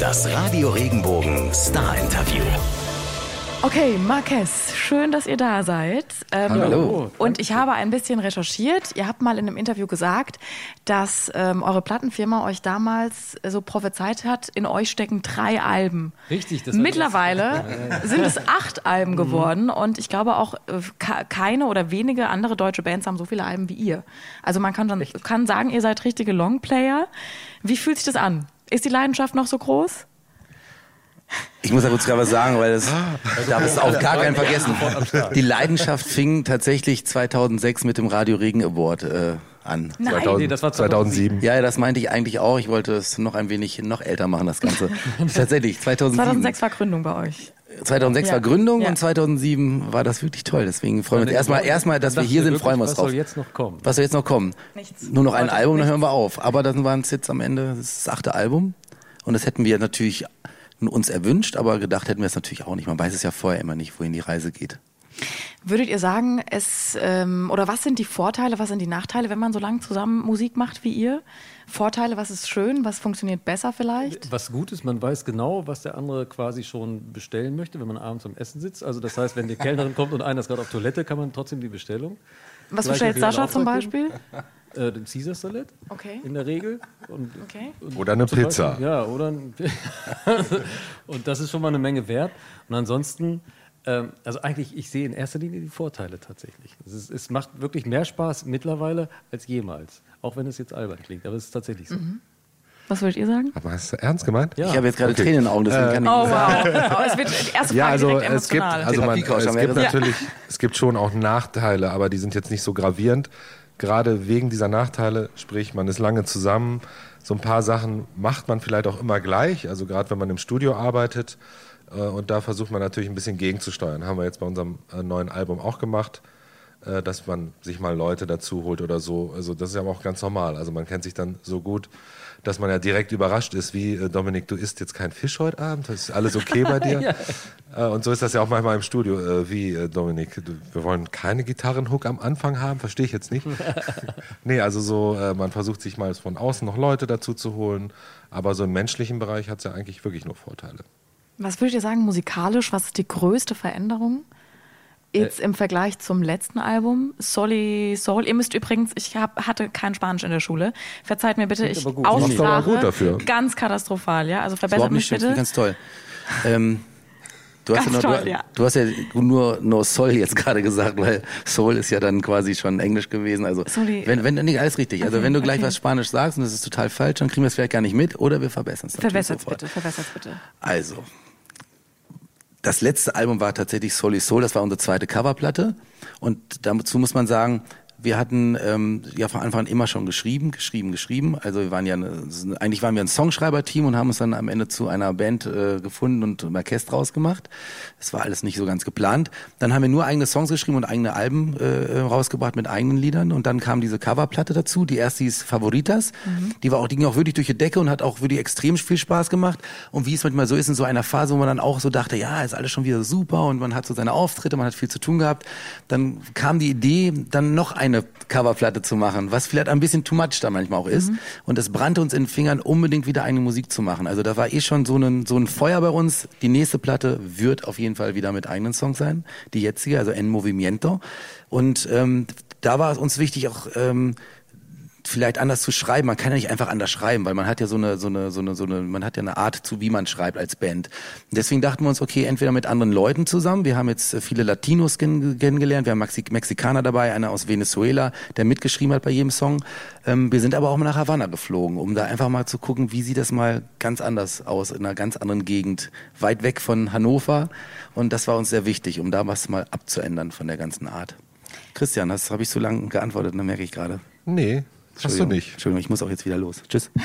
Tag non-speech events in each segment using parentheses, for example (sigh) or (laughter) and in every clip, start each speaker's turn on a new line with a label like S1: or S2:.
S1: Das Radio Regenbogen Star Interview.
S2: Okay, Marques, schön, dass ihr da seid. Ähm,
S3: Hallo.
S2: Und ich habe ein bisschen recherchiert. Ihr habt mal in einem Interview gesagt, dass ähm, eure Plattenfirma euch damals so prophezeit hat, in euch stecken drei Alben.
S3: Richtig, das
S2: Mittlerweile (laughs) sind es acht Alben geworden und ich glaube auch äh, keine oder wenige andere deutsche Bands haben so viele Alben wie ihr. Also man kann, dann, kann sagen, ihr seid richtige Longplayer. Wie fühlt sich das an? Ist die Leidenschaft noch so groß?
S4: Ich muss da kurz gerade was sagen, weil das darf es auf gar keinen vergessen. Die Leidenschaft fing tatsächlich 2006 mit dem Radio Regen Award äh, an.
S2: Nein.
S3: 2000, nee, das war
S5: 2007.
S4: Ja, ja, das meinte ich eigentlich auch. Ich wollte es noch ein wenig noch älter machen, das Ganze. (laughs) Tatsächlich, 2007.
S2: 2006 war Gründung bei euch.
S4: 2006
S2: Ja.
S4: war Gründung
S2: Ja.
S4: und 2007 war das wirklich toll. Deswegen freuen wir uns erstmal, erstmal, dass wir hier sind,
S3: wirklich,
S4: freuen wir uns
S3: was
S4: drauf.
S3: soll jetzt noch kommen?
S4: Was soll jetzt noch kommen?
S2: Nichts.
S4: Nur noch ein
S2: Heute
S4: Album, dann hören wir auf. Aber dann waren es jetzt am Ende das, ist das achte Album. Und das hätten wir natürlich uns erwünscht, aber gedacht hätten wir es natürlich auch nicht. Man weiß es ja vorher immer nicht, wohin die Reise geht.
S2: Würdet ihr sagen, es ähm, oder was sind die Vorteile, was sind die Nachteile, wenn man so lange zusammen Musik macht wie ihr? Vorteile, was ist schön, was funktioniert besser vielleicht?
S3: Was gut ist, man weiß genau, was der andere quasi schon bestellen möchte, wenn man abends am Essen sitzt. Also das heißt, wenn die Kellnerin kommt und einer ist gerade auf Toilette, kann man trotzdem die Bestellung.
S2: Was bestellt Sascha zum. Beispiel?
S3: Äh, den Caesar Salad
S2: Okay.
S3: in der Regel. Und,
S2: Okay.
S3: und
S5: Oder eine Pizza.
S3: Beispiel- ja, oder ein (laughs) Und das ist schon mal eine Menge wert. Und ansonsten, also eigentlich, ich sehe in erster Linie die Vorteile tatsächlich. Es, ist, es macht wirklich mehr Spaß mittlerweile als jemals. Auch wenn es jetzt albern klingt, aber es ist tatsächlich so.
S2: Was würdet ihr sagen?
S5: Aber hast du ernst gemeint?
S3: Ja.
S4: Ich habe jetzt gerade
S5: Okay.
S4: Tränen in den Augen, deswegen kann ich
S2: Oh
S4: nicht sagen.
S2: wow. Oh, es wird die erste Frage
S5: Ja, also
S2: direkt
S5: es gibt, also man, es gibt natürlich, es gibt schon auch Nachteile, aber die sind jetzt nicht so gravierend. Gerade wegen dieser Nachteile, sprich, man ist lange zusammen. So ein paar Sachen macht man vielleicht auch immer gleich. Also gerade wenn man im Studio arbeitet äh, und da versucht man natürlich ein bisschen gegenzusteuern. Haben wir jetzt bei unserem äh, neuen Album auch gemacht, äh, dass man sich mal Leute dazu holt oder so. Also das ist ja auch ganz normal. Also man kennt sich dann so gut, dass man ja direkt überrascht ist, wie äh, Dominik, du isst jetzt kein Fisch heute Abend, das ist alles okay bei dir. (laughs) äh, und so ist das ja auch manchmal im Studio. Äh, wie äh, Dominik, wir wollen keine Gitarrenhook am Anfang haben, verstehe ich jetzt nicht. (laughs) nee, also so, äh, man versucht sich mal von außen noch Leute dazu zu holen, aber so im menschlichen Bereich hat es ja eigentlich wirklich nur Vorteile.
S2: Was würdet ihr sagen, musikalisch, was ist die größte Veränderung? Jetzt im Vergleich zum letzten Album, Soli Soul. Ihr müsst übrigens, ich hab, hatte kein Spanisch in der Schule. Verzeiht mir bitte, ich Aussprache
S5: gut dafür.
S2: ganz katastrophal, ja. Also verbessert
S4: nicht
S2: mich
S4: schlimm,
S2: bitte.
S4: ganz toll. Ähm, du, hast ja
S2: Ganz
S4: nur,
S2: toll,
S4: du,
S2: ja.
S4: du hast ja nur No Soul jetzt gerade gesagt, weil Soul ist ja dann quasi schon Englisch gewesen. Also
S2: Sorry.
S4: wenn, wenn nee, alles richtig. Also
S2: Okay,
S4: wenn du gleich
S2: okay.
S4: was Spanisch sagst und das ist total falsch, dann kriegen wir es vielleicht gar nicht mit oder wir verbessern es.
S2: Verbessert
S4: sofort.
S2: bitte, verbessert bitte.
S4: Also, das letzte Album war tatsächlich Soli Soul, das war unsere zweite Coverplatte. Und dazu muss man sagen, wir hatten ähm, ja von Anfang an immer schon geschrieben, geschrieben, geschrieben. Also wir waren ja eine, eigentlich waren wir ein Songschreiber-Team und haben uns dann am Ende zu einer Band äh, gefunden und ein Orchester rausgemacht. Das war alles nicht so ganz geplant. Dann haben wir nur eigene Songs geschrieben und eigene Alben äh, rausgebracht mit eigenen Liedern. Und dann kam diese Coverplatte dazu. Die erste hieß Favoritas. Die war auch, die ging auch wirklich durch die Decke und hat auch wirklich extrem viel Spaß gemacht. Und wie es manchmal so ist in so einer Phase, wo man dann auch so dachte, ja, ist alles schon wieder super und man hat so seine Auftritte, man hat viel zu tun gehabt. Dann kam die Idee, dann noch eine Coverplatte zu machen, was vielleicht ein bisschen too much da manchmal auch ist. Und es brannte uns in den Fingern, unbedingt wieder eigene Musik zu machen. Also da war eh schon so ein, so ein Feuer bei uns. Die nächste Platte wird auf jeden Fall wieder mit eigenen Songs sein. Die jetzige, also En Movimiento. Und ähm, da war es uns wichtig, auch ähm, vielleicht anders zu schreiben. Man kann ja nicht einfach anders schreiben, weil man hat ja so eine, so eine, so eine, so eine, man hat ja eine Art zu, wie man schreibt als Band. Deswegen dachten wir uns, okay, entweder mit anderen Leuten zusammen. Wir haben jetzt äh, viele Latinos kenn kennengelernt. Wir haben Maxi Mexikaner dabei, einer aus Venezuela, der mitgeschrieben hat bei jedem Song. Ähm, wir sind aber auch mal nach Havanna geflogen, um da einfach mal zu gucken, wie sieht das mal ganz anders aus, in einer ganz anderen Gegend, weit weg von Hannover. Und das war uns sehr wichtig, um da was mal abzuändern von der ganzen Art. Christian, das habe ich so lange geantwortet, das merke ich gerade.
S5: Nee, hast du nicht.
S4: Entschuldigung, ich muss auch jetzt wieder los. Tschüss. (laughs)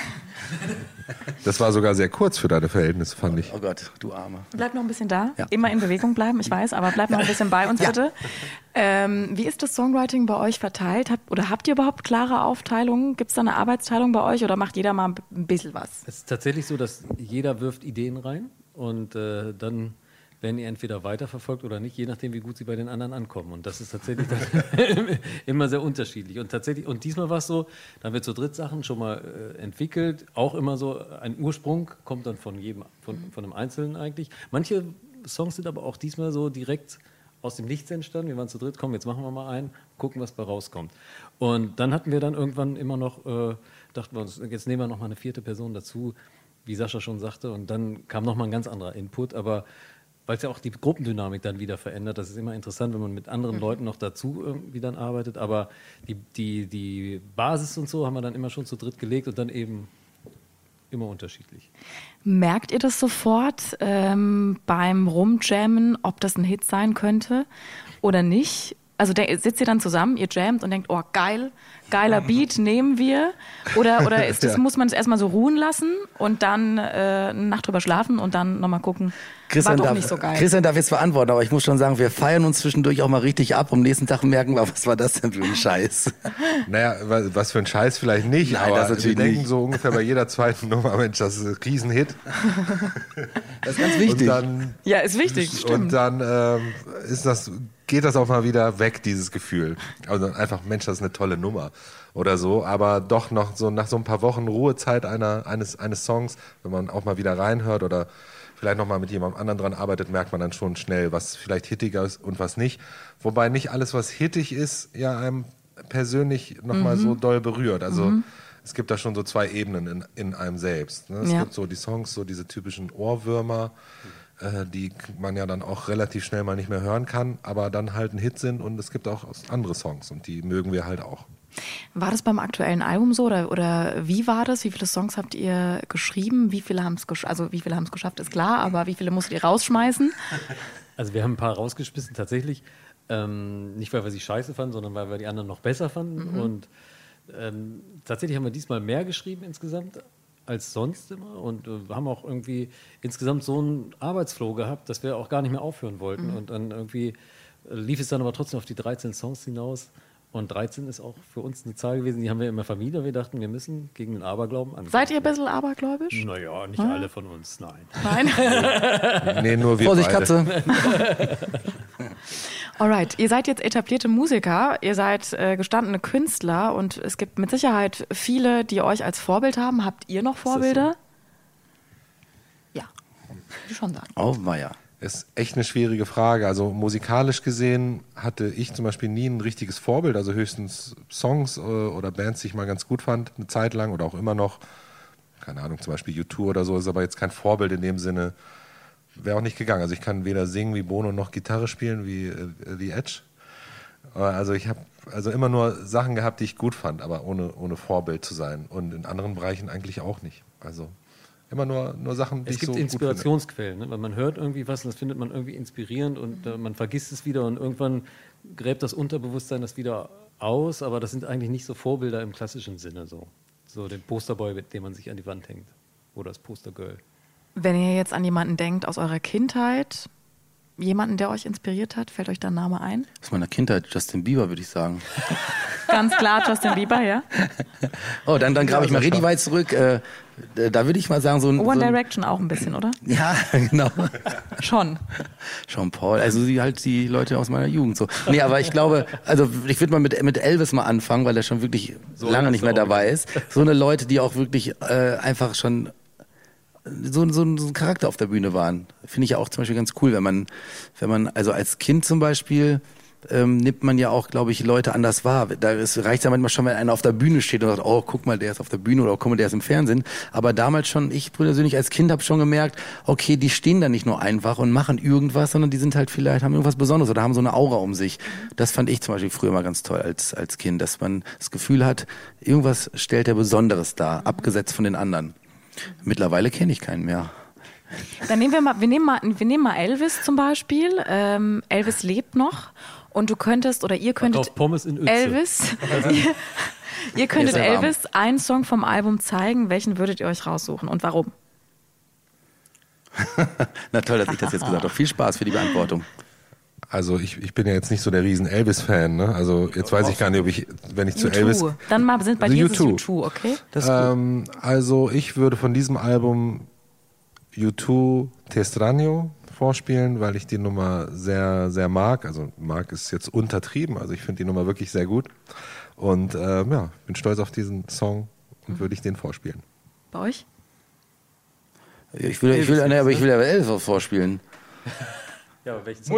S5: Das war sogar sehr kurz für deine Verhältnisse, fand ich.
S4: Oh Gott, du Arme.
S2: Bleib noch ein bisschen da.
S4: Ja.
S2: Immer in Bewegung bleiben, ich weiß, aber bleib noch ein bisschen bei uns (laughs) bitte. Ähm, wie ist das Songwriting bei euch verteilt? Habt, oder habt ihr überhaupt klare Aufteilungen? Gibt es da eine Arbeitsteilung bei euch oder macht jeder mal ein bisschen was?
S3: Es ist tatsächlich so, dass jeder wirft Ideen rein und äh, dann werden die entweder weiterverfolgt oder nicht, je nachdem, wie gut sie bei den anderen ankommen. Und das ist tatsächlich (laughs) immer sehr unterschiedlich. Und tatsächlich, und diesmal war es so, da haben wir zu dritt Sachen schon mal äh, entwickelt, auch immer so ein Ursprung kommt dann von jedem, von, von einem Einzelnen eigentlich. Manche Songs sind aber auch diesmal so direkt aus dem Nichts entstanden. Wir waren zu dritt, komm, jetzt machen wir mal einen, gucken, was bei rauskommt. Und dann hatten wir dann irgendwann immer noch, äh, dachten wir uns, jetzt nehmen wir noch mal eine vierte Person dazu, wie Sascha schon sagte. Und dann kam noch mal ein ganz anderer Input. Aber weil es ja auch die Gruppendynamik dann wieder verändert, das ist immer interessant, wenn man mit anderen mhm. Leuten noch dazu irgendwie dann arbeitet. Aber die, die, die Basis und so haben wir dann immer schon zu dritt gelegt und dann eben immer unterschiedlich.
S2: Merkt ihr das sofort ähm, beim Rumjammen, ob das ein Hit sein könnte oder nicht? Also sitzt ihr dann zusammen, ihr jammt und denkt, oh geil, geiler Beat, nehmen wir? Oder, oder (laughs) ist das, ja. muss man es erstmal so ruhen lassen und dann äh, eine Nacht drüber schlafen und dann nochmal gucken,
S4: Christian war doch darf, nicht so geil. Christian darf jetzt verantworten, aber ich muss schon sagen, wir feiern uns zwischendurch auch mal richtig ab. Am nächsten Tag merken wir, was war das denn für ein (laughs) Scheiß?
S5: Naja, was für ein Scheiß vielleicht nicht, Nein, aber wir denken nicht. so ungefähr bei jeder zweiten Nummer, Mensch, das ist ein Riesenhit.
S4: Das ist ganz wichtig.
S2: Dann, ja, ist wichtig,
S5: stimmt. Und dann ähm, ist das geht das auch mal wieder weg, dieses Gefühl. Also einfach, Mensch, das ist eine tolle Nummer oder so. Aber doch noch so nach so ein paar Wochen Ruhezeit einer, eines, eines Songs, wenn man auch mal wieder reinhört oder vielleicht noch mal mit jemandem anderen dran arbeitet, merkt man dann schon schnell, was vielleicht hittiger ist und was nicht. Wobei nicht alles, was hittig ist, ja einem persönlich noch mhm. mal so doll berührt. Also mhm. es gibt da schon so zwei Ebenen in, in einem selbst. Ne? Es ja. gibt so die Songs, so diese typischen Ohrwürmer. Mhm äh, die man ja dann auch relativ schnell mal nicht mehr hören kann, aber dann halt ein Hit sind und es gibt auch andere Songs und die mögen wir halt auch.
S2: War das beim aktuellen Album so oder, oder wie war das? Wie viele Songs habt ihr geschrieben? Wie viele haben es gesch also wie viele haben es geschafft, ist klar, aber wie viele musstet ihr rausschmeißen?
S3: Also wir haben ein paar rausgeschmissen tatsächlich. Ähm, nicht weil wir sie scheiße fanden, sondern weil wir die anderen noch besser fanden. Mhm. Und ähm, tatsächlich haben wir diesmal mehr geschrieben insgesamt, als sonst immer und äh, haben auch irgendwie insgesamt so einen Arbeitsflow gehabt, dass wir auch gar nicht mehr aufhören wollten. Mhm. Und dann irgendwie äh, lief es dann aber trotzdem auf die 13 Songs hinaus. Und 13 ist auch für uns eine Zahl gewesen, die haben wir immer vermieden. Wir dachten, wir müssen gegen den Aberglauben
S2: anfangen. Seid ihr ein bisschen abergläubisch?
S3: Naja, nicht hm? alle von uns, nein.
S2: Nein? (laughs)
S5: nee, nur wir
S4: Vorsicht,
S5: beide.
S4: Katze. (laughs)
S2: Alright, ihr seid jetzt etablierte Musiker, ihr seid äh, gestandene Künstler und es gibt mit Sicherheit viele, die euch als Vorbild haben. Habt ihr noch Vorbilder? So? Ja, würde schon sagen.
S4: Oh, ja.
S5: Ist echt eine schwierige Frage. Also musikalisch gesehen hatte ich zum Beispiel nie ein richtiges Vorbild, also höchstens Songs äh, oder Bands, die ich mal ganz gut fand, eine Zeit lang oder auch immer noch. Keine Ahnung, zum Beispiel U2 oder so, ist aber jetzt kein Vorbild in dem Sinne, wäre auch nicht gegangen. Also ich kann weder singen wie Bono noch Gitarre spielen wie äh, The Edge. Also ich habe also immer nur Sachen gehabt, die ich gut fand, aber ohne, ohne Vorbild zu sein. Und in anderen Bereichen eigentlich auch nicht. Also immer nur, nur Sachen, die
S3: es
S5: ich
S3: gibt
S5: so
S3: Inspirationsquellen, ne? weil man hört irgendwie was und das findet man irgendwie inspirierend und äh, man vergisst es wieder und irgendwann gräbt das Unterbewusstsein das wieder aus, aber das sind eigentlich nicht so Vorbilder im klassischen Sinne so. So den Posterboy, den man sich an die Wand hängt oder das Postergirl.
S2: Wenn ihr jetzt an jemanden denkt aus eurer Kindheit, jemanden, der euch inspiriert hat, fällt euch der Name ein?
S4: Aus meiner Kindheit, Justin Bieber, würde ich sagen. (laughs)
S2: Ganz klar, Justin Bieber, ja.
S4: Oh, dann, dann grabe ich mal richtig weit zurück. Äh, da würde ich mal sagen, so ein.
S2: One
S4: so ein,
S2: Direction auch ein bisschen, oder? (laughs)
S4: Ja, genau.
S2: Schon.
S4: Sean Paul, also die, halt die Leute aus meiner Jugend so. Nee, aber ich glaube, also ich würde mal mit, mit Elvis mal anfangen, weil er schon wirklich so lange nicht mehr dabei ist. So eine Leute, die auch wirklich äh, einfach schon so, so, so ein Charakter auf der Bühne waren. Finde ich ja auch zum Beispiel ganz cool, wenn man, wenn man, also als Kind zum Beispiel, ähm, nimmt man ja auch, glaube ich, Leute anders wahr. Da reicht ja manchmal schon, wenn einer auf der Bühne steht und sagt, oh, guck mal, der ist auf der Bühne oder oh, guck mal, der ist im Fernsehen. Aber damals schon, ich persönlich als Kind habe schon gemerkt, okay, die stehen da nicht nur einfach und machen irgendwas, sondern die sind halt vielleicht, haben irgendwas Besonderes oder haben so eine Aura um sich. Das fand ich zum Beispiel früher mal ganz toll als, als Kind, dass man das Gefühl hat, irgendwas stellt er Besonderes dar, abgesetzt von den anderen. Mittlerweile kenne ich keinen mehr.
S2: Dann nehmen wir mal, wir nehmen mal, wir nehmen mal Elvis zum Beispiel. Ähm, Elvis lebt noch und du könntest oder ihr könntet Elvis, (laughs) ihr, ihr könntet Elvis einen Song vom Album zeigen. Welchen würdet ihr euch raussuchen und warum? (laughs)
S4: Na toll, dass ich das jetzt gesagt habe. Viel Spaß für die Beantwortung.
S5: Also ich, ich bin ja jetzt nicht so der riesen Elvis-Fan, ne? Also jetzt weiß ich gar nicht, ob ich, wenn ich zu U2. Elvis...
S2: Dann mal sind bei also dir U2. U2, okay?
S5: Ähm, also ich würde von diesem Album U2 Testranio vorspielen, weil ich die Nummer sehr, sehr mag. Also mag ist jetzt untertrieben, also ich finde die Nummer wirklich sehr gut. Und äh, ja, bin stolz auf diesen Song und würde ich den vorspielen.
S2: Bei euch?
S4: Ich will, ich will, nee, aber ich will ja Elvis vorspielen. (laughs)
S3: Ja, aber welchen Song?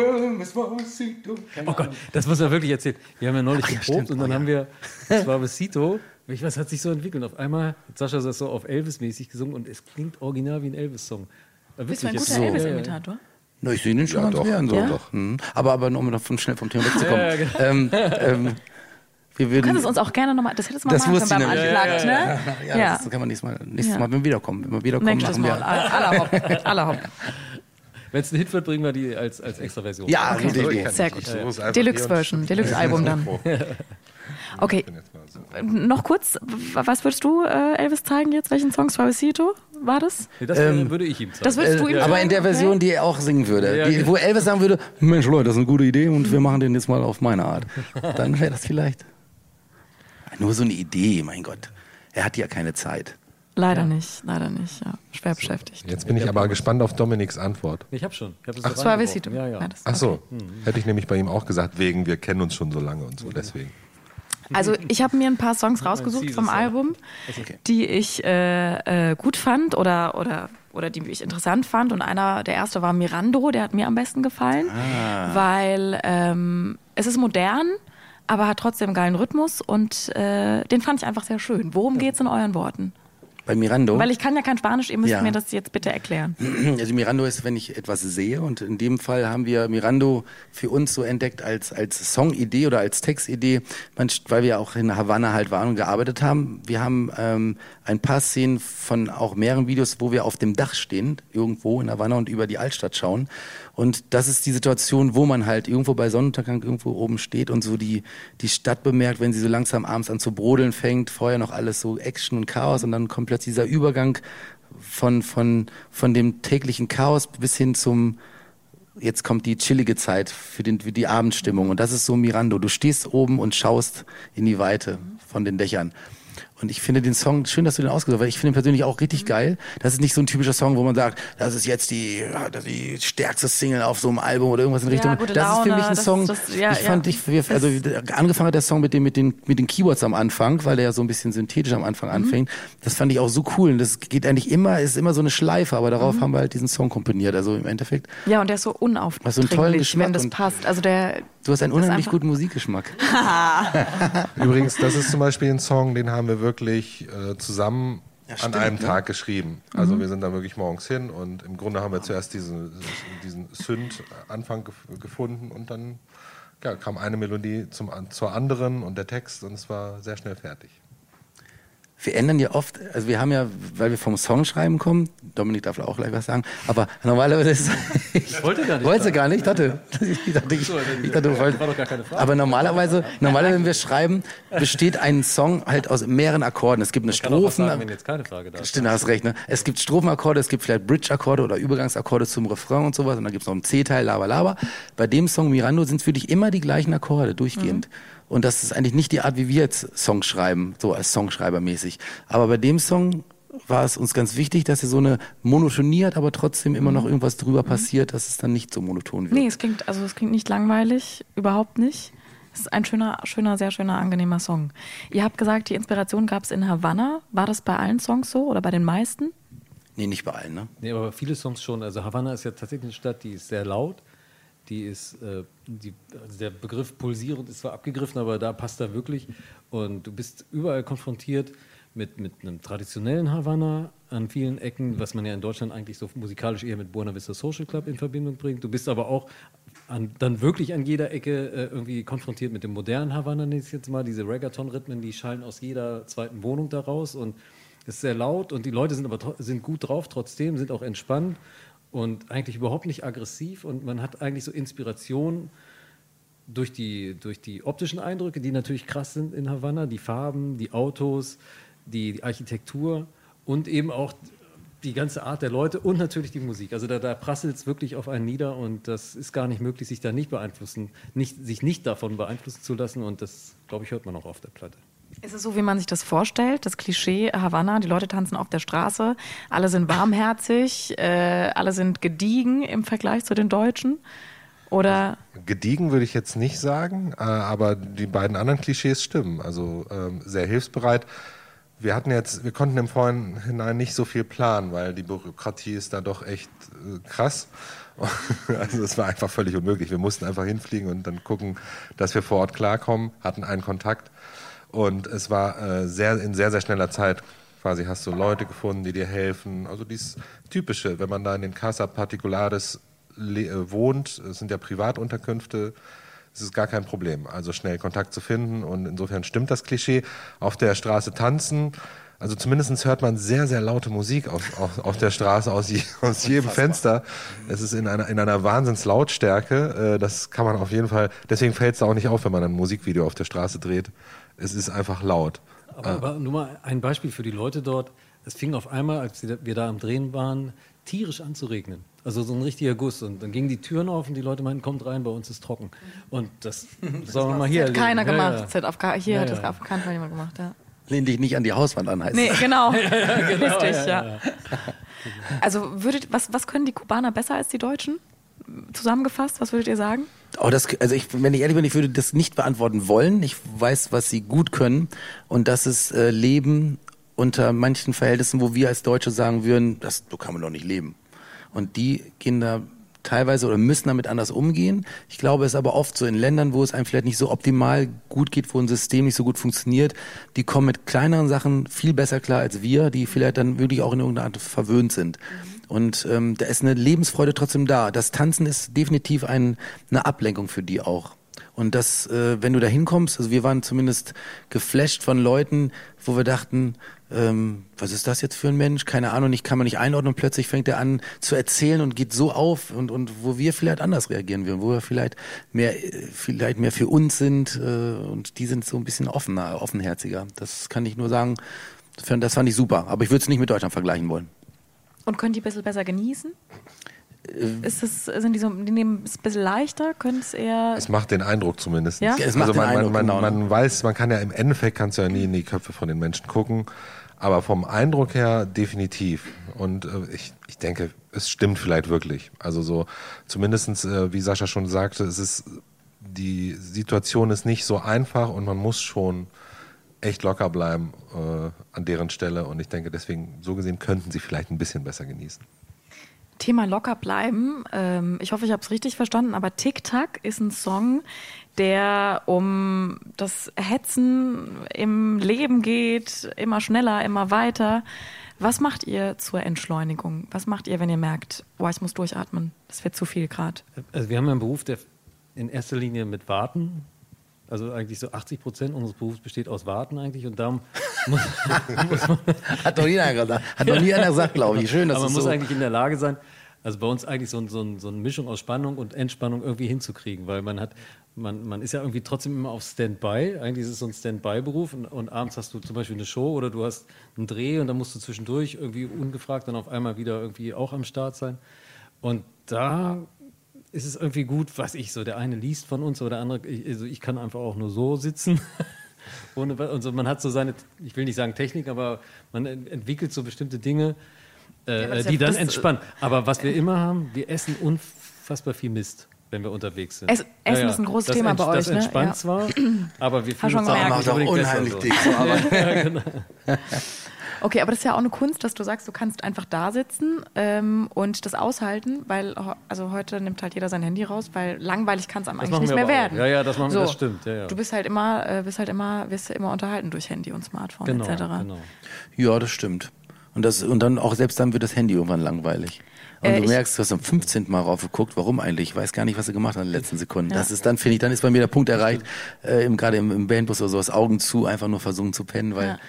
S3: Oh Gott, das muss man wirklich erzählen. Wir haben ja neulich
S4: ja,
S3: geprobt
S4: stimmt.
S3: und dann
S4: Oh, ja.
S3: haben wir Suavecito. Ich weiß, hat sich so entwickelt. Auf einmal hat Sascha das so auf Elvis-mäßig gesungen und es klingt original wie ein Elvis-Song.
S2: Bist du ein guter
S3: es so.
S2: Elvis-Imitator?
S4: Na, ich sehe den schon
S5: Ja, doch.
S4: so,
S2: Ja?
S4: doch. Hm. Aber, aber nur um davon schnell vom Thema wegzukommen.
S3: Ja, genau.
S4: ähm, ähm, wir
S2: Du kannst es uns auch gerne nochmal, das hättest du mal
S4: das
S2: machen können beim. Unplugged, ne?
S4: ja,
S2: Ja.
S4: das kann man nächstes Mal, nächstes
S2: Ja.
S4: Mal, wenn wir wiederkommen. Wenn wir wiederkommen,
S2: Nächstes
S4: machen
S2: Mal.
S4: wir.
S2: Aller Hopp. (laughs) Aller Hopp.
S3: Wenn es ein Hit wird, bringen wir die als, als extra Version.
S4: Ja,
S2: Okay.
S4: gute Idee.
S2: Sehr gut. Deluxe-Version, Deluxe-Album dann. (laughs) Okay,
S5: so.
S2: noch kurz, was würdest du äh, Elvis zeigen jetzt? Welchen Song? Suavecito war das?
S3: Nee, das
S4: Ähm,
S3: würde ich ihm zeigen.
S2: Das würdest du ihm
S4: Äh, aber in der? Version, die er auch singen würde.
S3: Ja,
S4: die, wo Elvis sagen würde, Mensch Leute, das ist eine gute Idee und wir machen den jetzt mal auf meine Art. Dann wäre das vielleicht. (laughs) Nur so eine Idee, mein Gott. Er hat ja keine Zeit.
S2: Leider nicht, leider nicht, ja. Schwer beschäftigt.
S5: Jetzt bin ich aber gespannt auf Dominiks Antwort.
S3: Ich habe schon. Ich hab das
S5: Ach,
S3: so
S2: Suavecito.
S3: reingeworfen. Ja, ja.
S2: das-
S5: Ach so,
S2: okay.
S5: hätte ich nämlich bei ihm auch gesagt, wegen wir kennen uns schon so lange und so, deswegen.
S2: Also ich habe mir ein paar Songs rausgesucht vom. Album, die ich äh, äh, gut fand oder, oder, oder die ich interessant fand. Und einer, der erste war Mirando, der hat mir am besten gefallen, weil ähm, es ist modern, aber hat trotzdem einen geilen Rhythmus und äh, den fand ich einfach sehr schön. Worum geht's in euren Worten?
S4: Bei Mirando.
S2: Weil ich kann ja kein Spanisch, ihr müsst
S4: Ja.
S2: mir das jetzt bitte erklären. (clears throat)
S4: Also Mirando ist, wenn ich etwas sehe und in dem Fall haben wir Mirando für uns so entdeckt als, als Songidee oder als Textidee, weil wir auch in Havanna halt waren und gearbeitet haben. Wir haben ähm, ein paar Szenen von auch mehreren Videos, wo wir auf dem Dach stehen, irgendwo in Havanna und über die Altstadt schauen. Und das ist die Situation, wo man halt irgendwo bei Sonnenuntergang irgendwo oben steht und so die, die Stadt bemerkt, wenn sie so langsam abends an zu brodeln fängt, vorher noch alles so Action und Chaos und dann kommt plötzlich dieser Übergang von, von, von dem täglichen Chaos bis hin zum, jetzt kommt die chillige Zeit für, den, für die Abendstimmung. Und das ist so Mirando. Du stehst oben und schaust in die Weite von den Dächern. Und ich finde den Song, schön, dass du den ausgesucht hast, weil ich finde ihn persönlich auch richtig geil. Das ist nicht so ein typischer Song, wo man sagt, das ist jetzt die, ja, das die stärkste Single auf so einem Album oder irgendwas in
S2: Ja,
S4: Richtung.
S2: gute
S4: das ist für
S2: Laune,
S4: mich ein
S2: das-
S4: Song.
S2: das- ja,
S4: ich fand,
S2: ja.
S4: ich, also angefangen hat der Song mit dem, mit den, mit den Keyboards am Anfang, weil der ja so ein bisschen synthetisch am Anfang
S2: Mhm.
S4: anfängt. Das fand ich auch so cool. Und das geht eigentlich immer, ist immer so eine Schleife, aber darauf
S2: Mhm.
S4: haben wir halt diesen Song komponiert. Also im Endeffekt,
S2: Ja, und der ist so
S4: Was so einen tollen
S2: unaufdringlich,
S4: Geschmack
S2: wenn das passt. Also der,
S4: du hast einen
S2: Das
S4: unheimlich guten Musikgeschmack. (laughs)
S5: Übrigens, das ist zum Beispiel ein Song, den haben wir wirklich äh, zusammen
S4: Ja,
S5: an
S4: stimmt,
S5: einem
S4: ne?
S5: Tag geschrieben. Also wir sind da wirklich morgens hin und im Grunde haben wir zuerst diesen, diesen Synth-Anfang gef gefunden und dann ja, kam eine Melodie zum, an- zur anderen und der Text und es war sehr schnell fertig.
S4: Wir ändern ja oft, also wir haben ja, weil wir vom Songschreiben kommen, Dominik darf auch gleich was sagen, aber normalerweise ist ich
S3: wollte gar nicht
S4: wollte gar nicht, dachte, ich dachte, ich, ich dachte,
S3: Frage.
S4: aber normalerweise, (laughs) normalerweise, wenn wir schreiben, besteht ein Song halt aus mehreren Akkorden. Es gibt eine Strophen,
S3: sagen, wenn jetzt keine Frage da ist.
S4: Stimmt, hast recht. Ne? Es gibt Strophenakkorde, es gibt vielleicht Bridge-Akkorde oder Übergangsakkorde zum Refrain und sowas. Und dann gibt es noch einen C-Teil, Laber, Laber. Bei dem Song Mirando sind es wirklich immer die gleichen Akkorde durchgehend. Und das ist eigentlich nicht die Art, wie wir jetzt Songs schreiben, so als Songschreiber mäßig. Aber bei dem Song war es uns ganz wichtig, dass er so eine Monotonie hat, aber trotzdem immer noch irgendwas drüber passiert, dass es dann nicht so monoton wird.
S2: nee, es klingt, also es klingt nicht langweilig, überhaupt nicht. Es ist ein schöner, schöner, sehr schöner, angenehmer Song. Ihr habt gesagt, die Inspiration gab es in Havanna. War das bei allen Songs so oder bei den meisten?
S4: Nee, nicht bei allen, ne?
S3: Nee, aber viele Songs schon. Also Havanna ist ja tatsächlich eine Stadt, die ist sehr laut. Die ist, äh, die, also der Begriff pulsierend ist zwar abgegriffen, aber da passt er wirklich. Und du bist überall konfrontiert mit, mit einem traditionellen Havanna an vielen Ecken, was man ja in Deutschland eigentlich so musikalisch eher mit Buena Vista Social Club in Verbindung bringt. Du bist aber auch an, dann wirklich an jeder Ecke äh, irgendwie konfrontiert mit dem modernen Havanna, nenne ich jetzt mal. Diese Reggaeton-Rhythmen, die schallen aus jeder zweiten Wohnung daraus und es ist sehr laut und die Leute sind aber sind gut drauf trotzdem, sind auch entspannt und eigentlich überhaupt nicht aggressiv und man hat eigentlich so Inspiration durch die, durch die optischen Eindrücke, die natürlich krass sind in Havanna, die Farben, die Autos, die, die Architektur und eben auch die ganze Art der Leute und natürlich die Musik. Also da, da prasselt es wirklich auf einen nieder und das ist gar nicht möglich, sich da nicht beeinflussen, nicht, sich nicht davon beeinflussen zu lassen und das, glaube ich, hört man auch auf der Platte.
S2: Ist es so, wie man sich das vorstellt? Das Klischee Havanna, die Leute tanzen auf der Straße, alle sind warmherzig, äh, alle sind gediegen im Vergleich zu den Deutschen? Oder
S5: Gediegen würde ich jetzt nicht sagen, äh, aber die beiden anderen Klischees stimmen. Also ähm, sehr hilfsbereit. Wir hatten jetzt, wir konnten im Vorhinein nicht so viel planen, weil die Bürokratie ist da doch echt äh, krass. (laughs) Also es war einfach völlig unmöglich. Wir mussten einfach hinfliegen und dann gucken, dass wir vor Ort klarkommen, hatten einen Kontakt und es war äh, sehr in sehr sehr schneller Zeit. Quasi hast du Leute gefunden, die dir helfen. Also dieses typische, wenn man da in den Casa Particulares äh, wohnt, es sind ja Privatunterkünfte, es ist gar kein Problem, also schnell Kontakt zu finden und insofern stimmt das Klischee. Auf der Straße tanzen, also zumindest hört man sehr, sehr laute Musik auf, auf, auf der Straße aus, je, aus jedem Fenster. Es ist in einer, in einer Wahnsinnslautstärke, äh, das kann man auf jeden Fall, deswegen fällt es auch nicht auf, wenn man ein Musikvideo auf der Straße dreht. Es ist einfach laut.
S3: Aber, aber nur mal ein Beispiel für die Leute dort. Es fing auf einmal, als wir da am Drehen waren, tierisch an zu regnen. Also so ein richtiger Guss. Und dann gingen die Türen auf und die Leute meinten, kommt rein, bei uns ist trocken. Und das (laughs) sollen wir mal hier
S2: hat
S3: erleben.
S2: keiner
S3: Ja,
S2: gemacht.
S3: ja.
S2: Das hat auf, gar- hier
S3: Ja,
S2: hat das
S3: ja.
S2: auf keinen Fall jemand gemacht, ja.
S4: Lehn dich nicht an die Hauswand an, heißt
S2: Nee,
S4: es.
S2: genau. (laughs) (laughs) Richtig, ja. Also würdet, was, was können die Kubaner besser als die Deutschen? Zusammengefasst, was würdet ihr sagen?
S4: Oh, das, also ich, wenn ich ehrlich bin, ich würde das nicht beantworten wollen. Ich weiß, was sie gut können. Und das ist äh, Leben unter manchen Verhältnissen, wo wir als Deutsche sagen würden, das so kann man doch nicht leben. Und die da teilweise oder müssen damit anders umgehen. Ich glaube, es ist aber oft so in Ländern, wo es einem vielleicht nicht so optimal gut geht, wo ein System nicht so gut funktioniert, die kommen mit kleineren Sachen viel besser klar als wir, die vielleicht dann wirklich auch in irgendeiner Art verwöhnt sind. Und ähm, da ist eine Lebensfreude trotzdem da. Das Tanzen ist definitiv ein, eine Ablenkung für die auch. Und das, äh, wenn du da hinkommst, also wir waren zumindest geflasht von Leuten, wo wir dachten, ähm, was ist das jetzt für ein Mensch? Keine Ahnung, ich kann man nicht einordnen und plötzlich fängt er an zu erzählen und geht so auf und, und wo wir vielleicht anders reagieren würden, wo wir vielleicht mehr, äh, vielleicht mehr für uns sind äh, und die sind so ein bisschen offener, offenherziger. Das kann ich nur sagen, das fand ich super. Aber ich würde es nicht mit Deutschland vergleichen wollen.
S2: Und können die ein bisschen besser genießen?
S3: Äh,
S2: Ist es, sind die so, die nehmen es ein bisschen leichter? Können es eher.
S5: Es macht den Eindruck zumindest.
S2: Ja?
S4: Es macht
S5: also
S4: den
S5: man,
S4: Eindruck,
S5: man,
S4: genau.
S5: man, man weiß, man kann ja im Endeffekt kannst du ja nie in die Köpfe von den Menschen gucken, aber vom Eindruck her definitiv. Und äh, ich, ich denke, es stimmt vielleicht wirklich. Also so zumindestens, äh, wie Sascha schon sagte, es ist die Situation ist nicht so einfach und man muss schon echt locker bleiben äh, an deren Stelle. Und ich denke, deswegen so gesehen könnten sie vielleicht ein bisschen besser genießen.
S2: Thema locker bleiben. Ähm, ich hoffe, ich habe es richtig verstanden, aber Tic Tac ist ein Song, der um das Hetzen im Leben geht, immer schneller, immer weiter. Was macht ihr zur Entschleunigung? Was macht ihr, wenn ihr merkt, boah, ich muss durchatmen, das wird zu viel gerade?
S3: Also wir haben ja einen Beruf, der in erster Linie mit Warten, also eigentlich so 80 Prozent unseres Berufs besteht aus Warten eigentlich und darum (laughs) muss,
S4: Hat doch nie einer gesagt. Hat noch nie einer gesagt, glaube ich. Schön, dass
S3: aber man
S4: es
S3: muss
S4: so.
S3: eigentlich in der Lage sein, also bei uns eigentlich so, so, so eine Mischung aus Spannung und Entspannung irgendwie hinzukriegen, weil man hat, man, man ist ja irgendwie trotzdem immer auf Standby. Eigentlich ist es so ein Standby-Beruf und, und abends hast du zum Beispiel eine Show oder du hast einen Dreh und dann musst du zwischendurch irgendwie ungefragt dann auf einmal wieder irgendwie auch am Start sein. Und da ist es irgendwie gut, was ich so, der eine liest von uns, aber der andere, ich, also ich kann einfach auch nur so sitzen. (laughs) Ohne, und so, man hat so seine, ich will nicht sagen Technik, aber man ent- entwickelt so bestimmte Dinge, äh,
S2: ist
S3: die
S2: ja-
S3: dann entspannen. Aber was wir immer haben, wir essen unfassbar viel Mist, wenn wir unterwegs sind.
S2: Es- Essen ist ein großes
S3: das
S2: Thema bei euch,
S3: Das
S2: ne?
S3: entspannt
S2: Ja.
S3: zwar, aber wir fühlen uns auch
S4: Macht auch unheimlich
S3: so.
S4: dick zur Arbeit. (laughs)
S2: Okay, aber das ist ja auch eine Kunst, dass du sagst, du kannst einfach da sitzen ähm, und das aushalten, weil also heute nimmt halt jeder sein Handy raus, weil langweilig kann es einem
S3: Das
S2: eigentlich nicht mehr
S3: aber auch.
S2: werden.
S3: Ja, ja, das machen wir- das stimmt, ja, ja.
S2: Du bist halt immer, äh, bist halt immer, wirst immer unterhalten durch Handy und Smartphone
S3: Genau,
S2: etc.
S3: genau.
S4: Ja, das stimmt. Und, das, und dann auch selbst dann wird das Handy irgendwann langweilig. Und
S2: Äh,
S4: du merkst, du hast am 15. Mal raufgeguckt, warum eigentlich? Ich weiß gar nicht, was du gemacht hast in den letzten Sekunden. Das ist dann, finde ich, dann ist bei mir der Punkt erreicht, äh, gerade im, im Bandbus oder sowas, Augen zu, einfach nur versuchen zu pennen, weil
S2: Ja.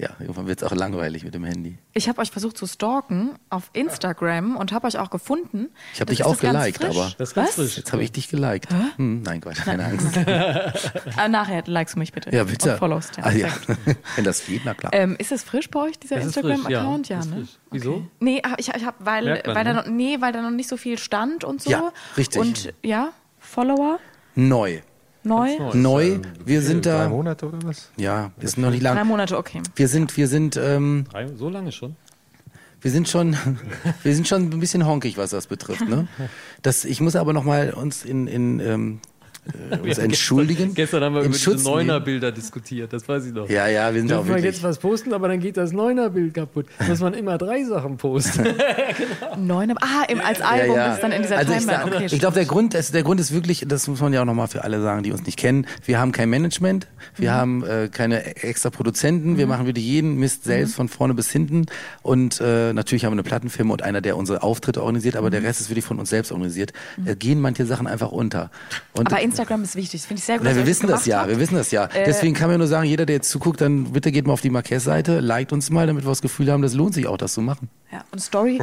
S4: Ja, irgendwann wird es auch langweilig mit dem Handy.
S2: Ich habe euch versucht zu stalken auf Instagram und habe euch auch gefunden.
S4: Ich hab
S2: Das
S4: dich auch
S2: das
S4: geliked, aber-
S3: Das ist ganz
S2: Was?
S3: frisch.
S4: Jetzt habe ich dich geliked. Hm, nein, Quatsch, keine Angst. (laughs)
S2: Ah, nachher likest du mich bitte.
S4: Ja, bitte.
S2: Und followst. Ja,
S4: Ah, ja. (laughs) Wenn das geht, na klar.
S2: Ähm, ist es frisch bei euch, dieser Instagram-Account?
S3: ja.
S2: Ja, ne?
S3: frisch. Wieso?
S2: Nee, hab- ich, ich habe, weil,
S3: Merkt man,
S2: weil, da
S3: ne?
S2: noch, nee, weil da noch nicht so viel stand und so.
S4: Ja, richtig.
S2: Und ja, Follower?
S4: Neu.
S2: Neu?
S4: Neu, wir sind
S5: Drei
S4: da,
S5: Monate oder was?
S4: ja, ist noch nicht
S2: Drei
S4: lang.
S2: Monate, okay.
S4: Wir sind, wir sind, ähm,
S3: Drei, so lange schon?
S4: wir sind schon, (laughs) wir sind schon ein bisschen honkig, was das betrifft. Ne? (laughs) Das, ich muss aber noch mal uns in, in ähm, äh, uns entschuldigen.
S3: Gestern, gestern haben wir
S4: in
S3: über
S4: Schutz
S3: diese. Neuner-Bilder diskutiert, das weiß ich noch.
S4: Ja, ja, wir sind auch
S3: Dürfen wir
S4: wirklich.
S3: jetzt was posten, aber dann geht das Neuner-Bild kaputt. (laughs) Muss man immer drei Sachen posten. (laughs)
S2: Neun, ah, im, als Album, das ist dann in dieser
S4: also ich,
S2: Timeline.
S4: sag-
S2: Okay,
S4: ich glaube, der Grund, ist, der Grund ist wirklich, das muss man ja auch nochmal für alle sagen, die uns nicht kennen. Wir haben kein Management, wir haben äh, keine extra Produzenten, wir machen wirklich jeden Mist selbst von vorne bis hinten. Und äh, natürlich haben wir eine Plattenfirma und einer, der unsere Auftritte organisiert, aber der Rest ist wirklich von uns selbst organisiert. Da gehen manche Sachen einfach unter. Und
S2: Aber Instagram ist wichtig, das finde ich sehr gut.
S4: na, wir wissen das ja,
S2: habt.
S4: wir wissen das ja.
S2: Äh,
S4: Deswegen kann man nur sagen, jeder, der jetzt zuguckt, dann bitte geht mal auf die Marquez-Seite, liked uns mal, damit wir das Gefühl haben, das lohnt sich auch, das zu machen.
S2: Ja, und Story,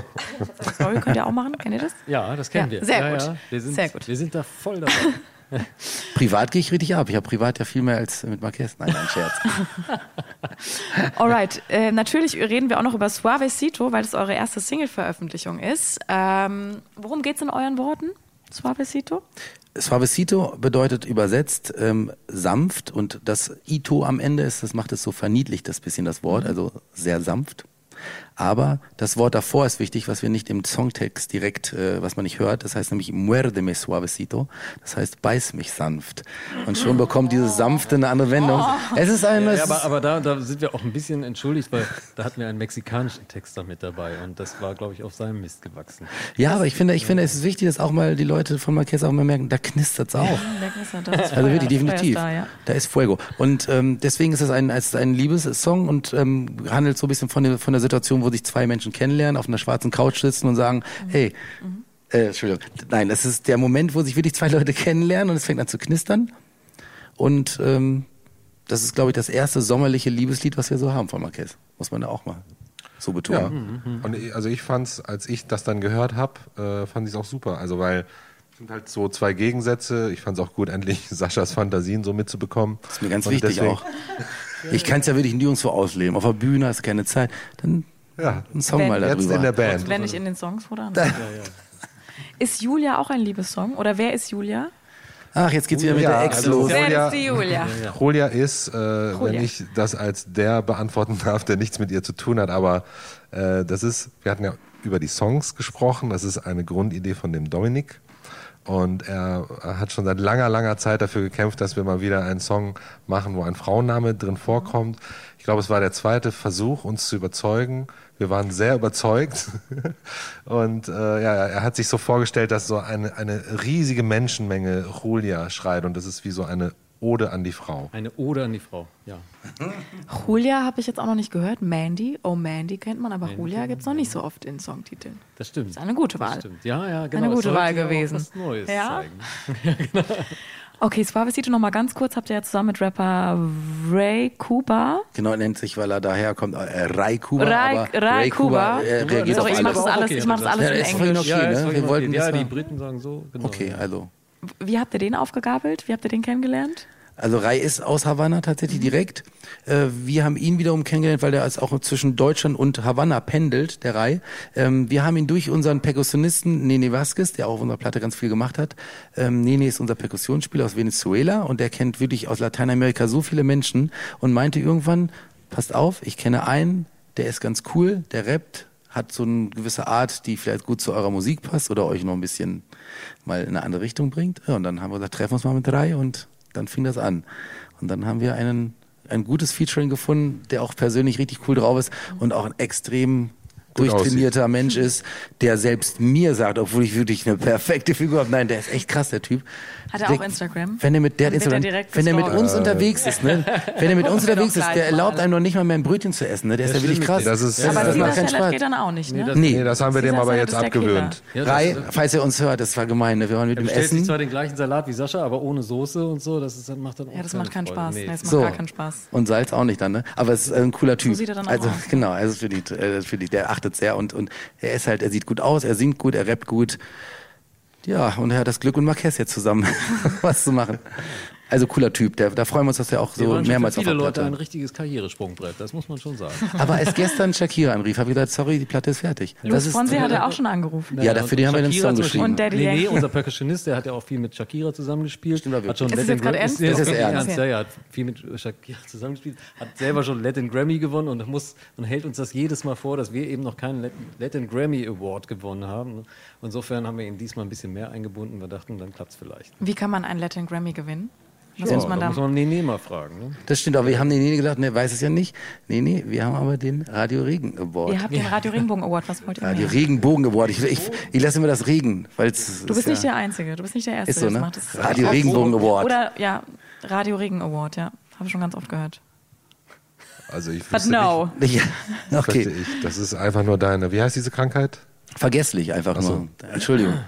S2: Story könnt ihr auch machen, kennt ihr das?
S3: Ja, das kennen
S2: Ja,
S3: wir.
S2: sehr
S3: ja,
S2: gut.
S3: Ja. Wir, sind,
S2: Sehr gut.
S3: wir sind da voll dabei. (laughs)
S4: Privat gehe ich richtig ab. Ich habe privat ja viel mehr als mit Marquez. Nein, ein Scherz. (laughs)
S2: Alright, äh, natürlich reden wir auch noch über Suavecito, weil das eure erste Single-Veröffentlichung ist. Ähm, worum geht's in euren Worten, Suavecito?
S4: Suavecito bedeutet übersetzt ähm, sanft und das Ito am Ende ist, das macht es so verniedlicht, das bisschen das Wort, also sehr sanft. Aber das Wort davor ist wichtig, was wir nicht im Songtext direkt, äh, was man nicht hört. Das heißt nämlich muerdeme suavecito. Das heißt beiß mich sanft. Und schon bekommt dieses sanfte eine andere Wendung. Es ist ein, es
S3: Ja, aber, aber da, da sind wir auch ein bisschen entschuldigt, weil da hatten wir einen mexikanischen Texter mit dabei und das war, glaube ich, auf seinem Mist gewachsen.
S4: ja, aber ich finde, ich finde, es ist wichtig, dass auch mal die Leute von Marquez auch mal merken, da knistert's auch. Also wirklich, definitiv.
S2: Da, ja.
S4: Da ist Fuego. Und ähm, deswegen ist es ein, es ist ein Liebessong und ähm, handelt so ein bisschen von der, von der Situation, wo sich zwei Menschen kennenlernen, auf einer schwarzen Couch sitzen und sagen, hey, äh, Entschuldigung, nein, das ist der Moment, wo sich wirklich zwei (laughs) Leute kennenlernen und es fängt an zu knistern. Und ähm, das ist, glaube ich, das erste sommerliche Liebeslied, was wir so haben von Marquez. Muss man da auch mal so
S5: Ja.
S4: betonen.
S5: Und ich- also ich fand's, als ich das dann gehört habe, äh, fand ich es auch super. Also weil es sind halt so zwei Gegensätze. Ich fand es auch gut, (laughs) endlich Saschas Fantasien so mitzubekommen.
S4: Das ist mir ganz
S5: Und
S4: wichtig
S5: deswegen-
S4: auch. Ich kann es ja wirklich nirgendwo ausleben. Auf der Bühne hast du keine Zeit. Dann
S5: Ja,
S4: einen Song
S2: Wenn-
S4: mal
S5: jetzt
S4: darüber.
S5: in der Band.
S2: Wenn nicht in den Songs, oder? (laughs) Ist Julia auch ein Liebessong? Oder wer ist Julia?
S4: Ach, jetzt geht's wieder mit
S5: Ja,
S4: der Ex
S5: also-
S4: los.
S5: Wer
S2: ist die Julia?
S5: Julia ist, äh, wenn
S2: Julia.
S5: ich das als der beantworten (laughs) darf, der nichts mit ihr zu tun hat, aber äh, das ist, wir hatten ja über die Songs gesprochen, das ist eine Grundidee von dem Dominik. Und er hat schon seit langer, langer Zeit dafür gekämpft, dass wir mal wieder einen Song machen, wo ein Frauenname drin vorkommt. Ich glaube, es war der zweite Versuch, uns zu überzeugen. Wir waren sehr überzeugt. (laughs) Und äh, ja, er hat sich so vorgestellt, dass so eine, eine riesige Menschenmenge Julia schreit. Und das ist wie so eine Ode an die Frau.
S3: Eine Ode an die Frau, ja.
S2: Julia habe ich jetzt auch noch nicht gehört. Mandy, oh Mandy kennt man, aber Julia gibt es noch nicht so oft in Songtiteln.
S3: Das stimmt.
S2: Ist eine gute Wahl.
S3: Das stimmt. Ja, ja, genau.
S2: Eine gute Wahl
S3: ja auch
S2: gewesen.
S3: Was Neues
S2: Ja?
S3: zeigen. (laughs)
S2: Okay, Suavecito noch mal ganz kurz. Habt ihr ja zusammen mit Rapper Ray Kuba.
S4: Genau, nennt sich, weil er daherkommt, äh, Ray Kuba.
S2: Ray-
S4: aber
S2: Ray Kuba.
S4: äh, reagiert
S2: Sorry,
S4: auf
S2: ich mache
S4: alles.
S2: das alles,
S3: Okay,
S2: ich mach das alles
S4: Ja,
S2: in Englisch.
S4: okay,
S3: Ja,
S4: ne?
S3: ist
S4: Wir wollten
S3: okay.
S4: das
S3: ja, die Briten sagen so. Genau.
S4: Okay, also.
S2: Wie habt ihr den aufgegabelt? Wie habt ihr den kennengelernt?
S4: Also Rai ist aus Havanna tatsächlich direkt. Äh, wir haben ihn wiederum kennengelernt, weil der als auch zwischen Deutschland und Havanna pendelt, der Rai. Ähm, wir haben ihn durch unseren Perkussionisten Nene Vasquez, der auch auf unserer Platte ganz viel gemacht hat. Ähm, Nene ist unser Perkussionsspieler aus Venezuela und der kennt wirklich aus Lateinamerika so viele Menschen und meinte irgendwann, passt auf, ich kenne einen, der ist ganz cool, der rappt, hat so eine gewisse Art, die vielleicht gut zu eurer Musik passt oder euch noch ein bisschen mal in eine andere Richtung bringt. Ja, und dann haben wir gesagt, treffen wir uns mal mit drei und dann fing das an. Und dann haben wir einen, ein gutes Featuring gefunden, der auch persönlich richtig cool drauf ist und auch ein extrem Durchtrainierter Mensch ist, der selbst mir sagt, obwohl ich wirklich eine perfekte Figur habe. Nein, der ist echt krass, der Typ.
S2: Hat er
S4: der,
S2: auch Instagram?
S4: Wenn er mit der
S2: wird
S4: Instagram,
S2: er direkt
S4: wenn er mit uns unterwegs ist, ne? Wenn er mit (laughs) uns unterwegs ist, der erlaubt einem noch nicht mal mehr ein Brötchen zu essen, ne? Der ist ja wirklich krass.
S5: Das ist-
S4: das,
S2: Aber
S4: das
S2: Caesar
S4: macht keinen Spaß.
S2: geht dann auch nicht, ne?
S3: das-
S4: Nee,
S5: Nee, das haben wir dem aber jetzt abgewöhnt.
S3: Ja, das
S4: Rai,
S3: ist-
S4: falls er uns hört, das war gemein, ne? Wir waren mit
S3: Er sich
S4: essen.
S3: zwar den gleichen Salat wie Sascha, aber ohne Soße und so. Das ist, macht dann auch
S2: Ja, das macht keinen. Spaß.
S3: Nee.
S2: Nee, das macht gar keinen Spaß.
S4: Und Salz auch nicht dann, ne? Aber es ist ein cooler Typ.
S2: sieht er dann auch
S4: also genau, also für die, äh, für die, der achtet sehr und und er ist halt, er sieht gut aus, er singt gut, er rappt gut. Ja, und er hat das Glück und Marquez jetzt zusammen (laughs) was zu machen. Also cooler Typ. Der, da freuen wir uns, dass er auch so mehrmals
S3: für
S4: auf
S3: viele
S4: der
S3: Leute ein
S4: Platte.
S3: richtiges Karrieresprungbrett, das muss man schon sagen. (laughs)
S4: Aber als gestern Shakira anrief, habe ich gesagt, sorry, die Platte ist fertig. Das
S2: Luis
S4: ist,
S2: Fonsi hat er auch schon angerufen.
S4: Ja, dafür den haben wir den
S3: Shakira
S4: Song geschrieben.
S2: Und Daddy
S3: Nee, nee,
S2: Yankee.
S3: unser Percussionist, der hat ja auch viel mit Shakira zusammengespielt.
S4: Stimmt
S3: hat schon.
S2: Ist es jetzt gerade ernst?
S4: Das ist
S3: wirklich
S4: ernst.
S3: Ja, ja, hat viel mit Shakira zusammengespielt, hat selber schon Latin Grammy gewonnen und muss und hält uns das jedes Mal vor, dass wir eben noch keinen Latin, Latin Grammy Award gewonnen haben. Insofern haben wir ihn diesmal ein bisschen mehr eingebunden. Wir dachten, dann klappt es vielleicht.
S2: Wie kann man einen Latin Grammy gewinnen? Was
S3: Ja,
S2: muss man
S3: da muss man Nene mal fragen. Ne?
S4: das stimmt, aber wir haben den Nene gesagt, ne, weiß es ja nicht. Nee, nee, wir haben aber den Radio Regen Award.
S2: Ihr habt den Radio Regenbogen Award. Was wollt ihr
S4: Radio
S2: mehr?
S4: Regenbogen Award. Ich, ich, ich lasse immer das Regen, weil es
S2: Du bist nicht der Einzige. Du bist nicht der Erste,
S4: Ist so,
S2: der das
S4: ne?
S2: macht. Das
S4: Radio
S2: auch-
S4: Regenbogen Award.
S2: Oder ja, Radio Regen Award. Ja, habe ich schon ganz oft gehört.
S5: Also ich
S2: But
S5: wüsste
S2: no.
S4: Ja,
S5: nicht,
S4: okay.
S5: wüsste ich. Das ist einfach nur deine. Wie heißt diese Krankheit?
S4: Vergesslich einfach nur. Entschuldigung.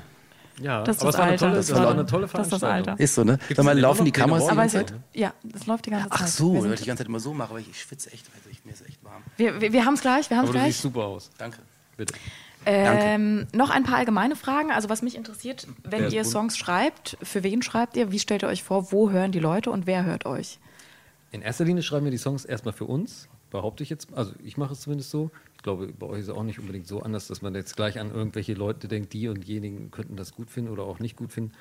S3: Ja,
S2: Das ist
S3: aber
S2: das
S3: es war eine
S2: Alter.
S3: tolle,
S2: Das
S3: das war eine tolle
S2: das ist das
S3: Veranstaltung.
S2: Alter.
S4: Ist so, ne?
S3: Gibt's
S4: Sag mal, laufen die Kameras die ganze Zeit?
S2: ja, das läuft die ganze Zeit.
S4: Ach so,
S2: wir,
S4: weil ich die ganze Zeit immer so mache, aber ich, ich schwitze echt. Also ich, mir ist echt warm.
S2: wir, wir, wir haben es gleich. Wir haben es
S3: du siehst
S2: gleich.
S3: super aus.
S4: Danke.
S3: Bitte.
S2: Ähm, noch ein paar allgemeine Fragen. Also was mich interessiert, wenn ihr
S3: bunt?
S2: Songs schreibt, für wen schreibt ihr? Wie stellt ihr euch vor? Wo hören die Leute und wer hört euch?
S3: In erster Linie schreiben wir die Songs erstmal für uns, behaupte ich jetzt. Also ich mache es zumindest so. Ich glaube, bei euch ist es auch nicht unbedingt so anders, dass man jetzt gleich an irgendwelche Leute denkt, die und diejenigen könnten das gut finden oder auch nicht gut finden.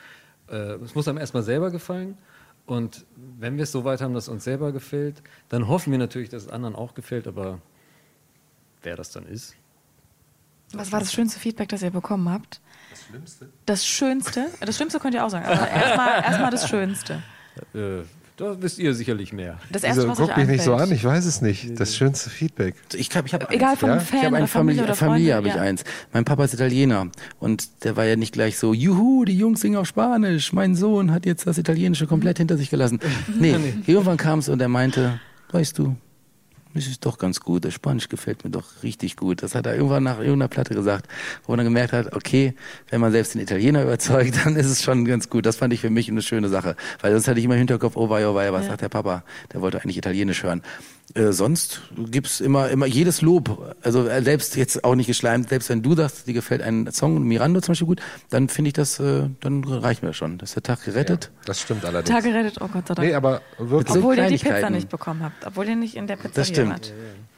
S3: Äh, es muss einem erstmal selber gefallen. Und wenn wir es so weit haben, dass es uns selber gefällt, dann hoffen wir natürlich, dass es anderen auch gefällt. Aber wer das dann ist,
S2: Was war das schönste Feedback, das ihr bekommen habt? Das Schlimmste? Das Schönste? Das Schlimmste könnt ihr auch sagen. Aber erstmal erstmal das Schönste.
S3: äh, da wisst ihr sicherlich mehr.
S2: Das erste,
S5: Wieso,
S2: was
S5: guck mich nicht so an, ich weiß es nicht. Das schönste Feedback.
S4: Ich glaube, ich habe
S2: Egal
S4: eins.
S2: vom
S5: Ja?
S2: Fan
S4: Ich habe
S2: oder
S4: eine
S2: Familie
S4: Familie,
S2: oder
S4: Familie habe ich
S2: ja.
S4: eins. Mein Papa ist Italiener und der war ja nicht gleich so, juhu, die Jungs singen auf Spanisch. Mein Sohn hat jetzt das Italienische komplett hinter sich gelassen. (laughs) Nee, irgendwann kam es und er meinte, weißt du, das ist doch ganz gut, das Spanisch gefällt mir doch richtig gut. Das hat er irgendwann nach irgendeiner Platte gesagt, wo man dann gemerkt hat, okay, wenn man selbst den Italiener überzeugt, (laughs) dann ist es schon ganz gut. Das fand ich für mich eine schöne Sache, weil sonst hatte ich immer im Hinterkopf, oh wei, oh wei, was sagt der Papa? Der wollte eigentlich Italienisch hören. Äh, sonst gibt's immer, immer jedes Lob. Also äh, selbst jetzt auch nicht geschleimt, selbst wenn du sagst, dir gefällt ein Song, Mirando zum Beispiel gut, dann finde ich das, äh, dann reicht mir das schon. Das ist der Tag gerettet.
S5: Das stimmt allerdings.
S2: Tag gerettet, oh Gott sei Dank.
S5: Nee, aber wirklich.
S4: So
S2: obwohl ihr die Pizza nicht bekommen habt, obwohl ihr nicht in der Pizzeria
S4: Das stimmt.
S2: wart.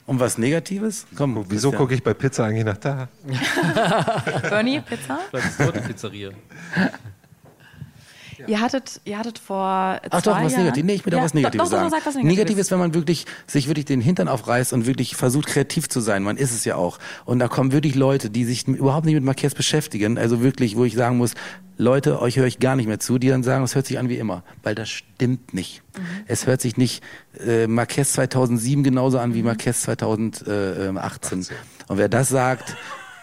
S4: Und was Negatives? Komm,
S5: Wieso gucke ich bei Pizza eigentlich nach da? (laughs) (laughs)
S2: Bernie, Pizza?
S3: Vielleicht ist dort die Pizzeria. (laughs)
S2: Ihr hattet, ihr hattet vor
S4: Ach
S2: zwei
S4: doch, was. Negatives. Nee, ich will da
S2: Ja,
S4: was Negatives
S2: doch, doch,
S4: sagen.
S2: Doch, sag was Negatives.
S4: Negativ ist, wenn man wirklich sich wirklich den Hintern aufreißt und wirklich versucht, kreativ zu sein. Man ist es ja auch. Und da kommen wirklich Leute, die sich überhaupt nicht mit Marquez beschäftigen. Also wirklich, wo ich sagen muss, Leute, euch höre ich gar nicht mehr zu, die dann sagen, es hört sich an wie immer. Weil das stimmt nicht.
S2: Mhm.
S4: Es hört sich nicht äh, Marquez 2007 genauso an wie Marquez 2018. Und wer das sagt,